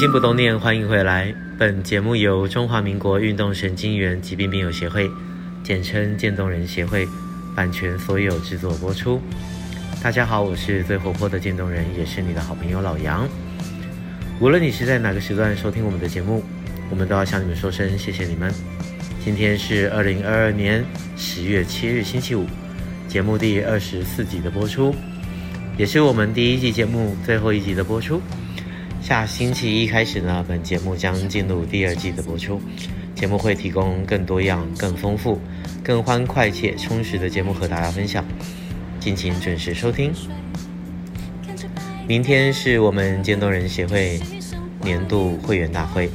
心不动念，欢迎回来。本节目由中华民国运动神经元疾病病友协会，简称渐冻人协会，版权所有制作播出。大家好，我是最活泼的渐冻人，也是你的好朋友老杨。无论你是在哪个时段收听我们的节目，我们都要向你们说声谢谢你们。今天是二零二二年十月七日，星期五，节目第二十四集的播出，也是我们第一季节目最后一集的播出。下星期一开始呢，本节目将进入第二季的播出。节目会提供更多样、更丰富、更欢快且充实的节目和大家分享，敬请准时收听。明天是我们渐冻人协会年度会员大会，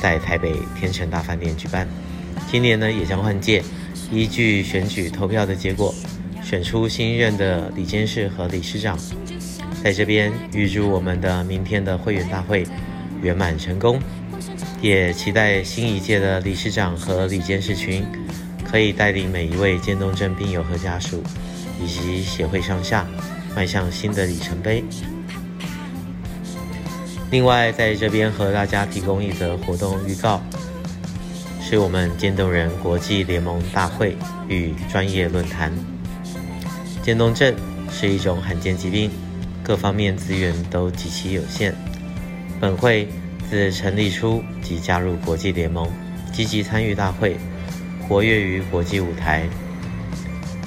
在台北天成大饭店举办。今年呢，也将换届，依据选举投票的结果，选出新任的理监事和理事长。在这边预祝我们的明天的会员大会圆满成功，也期待新一届的理事长和理监事群可以带领每一位渐冻症病友和家属，以及协会上下迈向新的里程碑。另外，在这边和大家提供一则活动预告，是我们渐冻人国际联盟大会与专业论坛。渐冻症是一种罕见疾病。各方面资源都极其有限。本会自成立初即加入国际联盟，积极参与大会，活跃于国际舞台。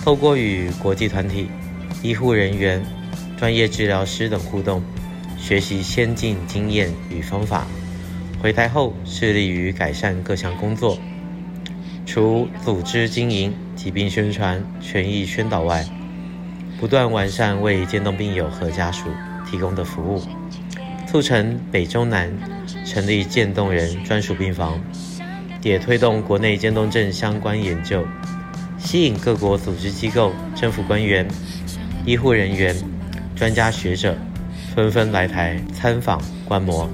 透过与国际团体、医护人员、专业治疗师等互动，学习先进经验与方法，回台后致力于改善各项工作。除组织经营、疾病宣传、权益宣导外，不断完善为渐冻病友和家属提供的服务，促成北中南成立渐冻人专属病房，也推动国内渐冻症相关研究，吸引各国组织机构、政府官员、医护人员、专家学者纷纷来台参访观摩。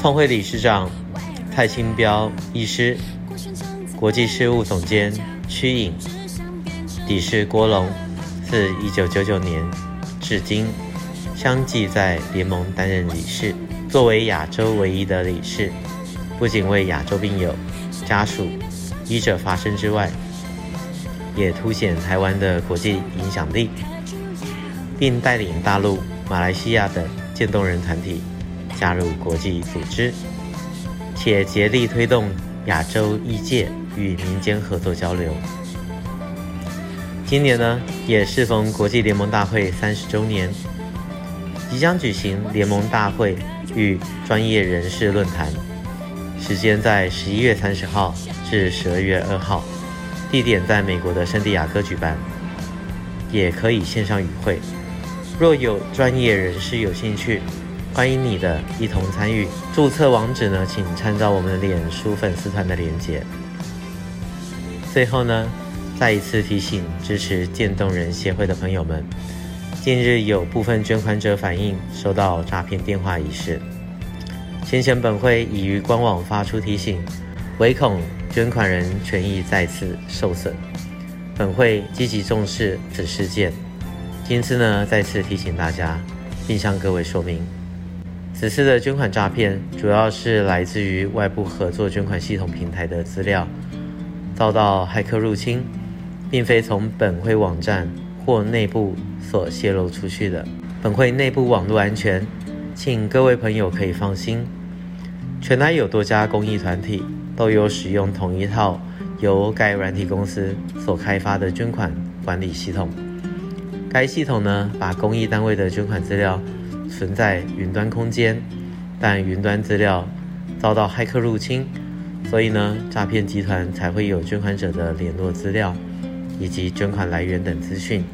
创会理事长蔡清标医师，国际事务总监屈颖。理事郭龙，自一九九九年至今，相继在联盟担任理事。作为亚洲唯一的理事，不仅为亚洲病友、家属、医者发声之外，也凸显台湾的国际影响力，并带领大陆、马来西亚等渐冻人团体加入国际组织，且竭力推动亚洲医界与民间合作交流。今年呢，也适逢国际联盟大会三十周年，即将举行联盟大会与专业人士论坛，时间在十一月三十号至十二月二号，地点在美国的圣地亚哥举办，也可以线上与会。若有专业人士有兴趣，欢迎你的一同参与。注册网址呢，请参照我们脸书粉丝团的连结。最后呢。再一次提醒支持渐冻人协会的朋友们，近日有部分捐款者反映收到诈骗电话一事。先前本会已于官网发出提醒，唯恐捐款人权益再次受损，本会积极重视此事件。今次呢，再次提醒大家，并向各位说明，此次的捐款诈骗主要是来自于外部合作捐款系统平台的资料遭到骇客入侵。并非从本会网站或内部所泄露出去的。本会内部网络安全，请各位朋友可以放心。全台有多家公益团体都有使用同一套由该软体公司所开发的捐款管理系统。该系统呢，把公益单位的捐款资料存在云端空间，但云端资料遭到骇客入侵，所以呢，诈骗集团才会有捐款者的联络资料。以及捐款来源等资讯，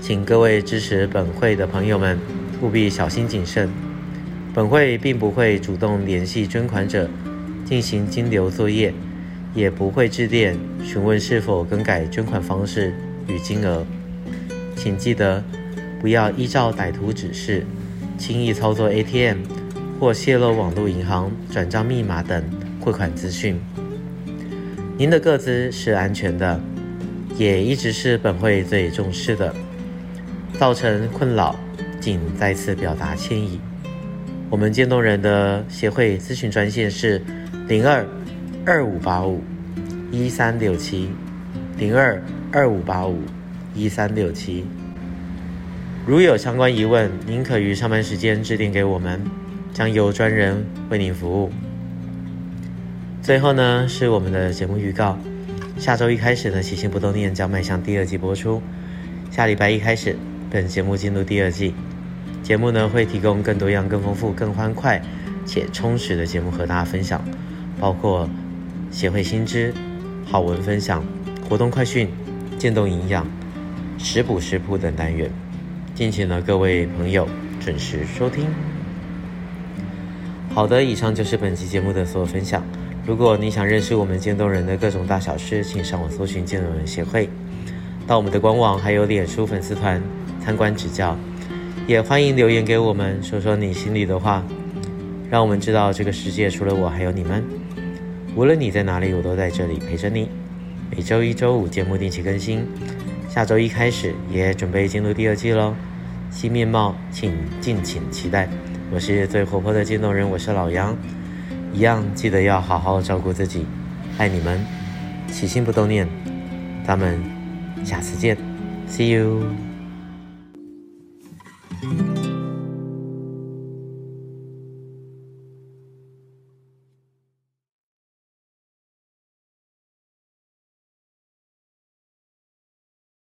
请各位支持本会的朋友们务必小心谨慎。本会并不会主动联系捐款者进行金流作业，也不会致电询问是否更改捐款方式与金额。请记得不要依照歹徒指示轻易操作 ATM 或泄露网络银行转账密码等汇款资讯。您的个资是安全的。也一直是本会最重视的，造成困扰，仅再次表达歉意。我们渐冻人的协会咨询专线是零二二五八五一三六七零二二五八五一三六七。如有相关疑问，您可于上班时间致电给我们，将由专人为您服务。最后呢，是我们的节目预告。下周一开始呢，起心不动念将迈向第二季播出。下礼拜一开始，本节目进入第二季。节目呢会提供更多样、更丰富、更欢快且充实的节目和大家分享，包括协会新知、好文分享、活动快讯、渐冻营养、食补食谱等单元。敬请呢各位朋友准时收听。好的，以上就是本期节目的所有分享。如果你想认识我们渐冻人的各种大小事，请上网搜寻渐冻人协会，到我们的官网还有脸书粉丝团参观指教，也欢迎留言给我们，说说你心里的话，让我们知道这个世界除了我还有你们。无论你在哪里，我都在这里陪着你。每周一、周五节目定期更新，下周一开始也准备进入第二季喽，新面貌，请敬请期待。我是最活泼的渐冻人，我是老杨，一样记得要好好照顾自己，爱你们，起心不动念，咱们下次见，See you。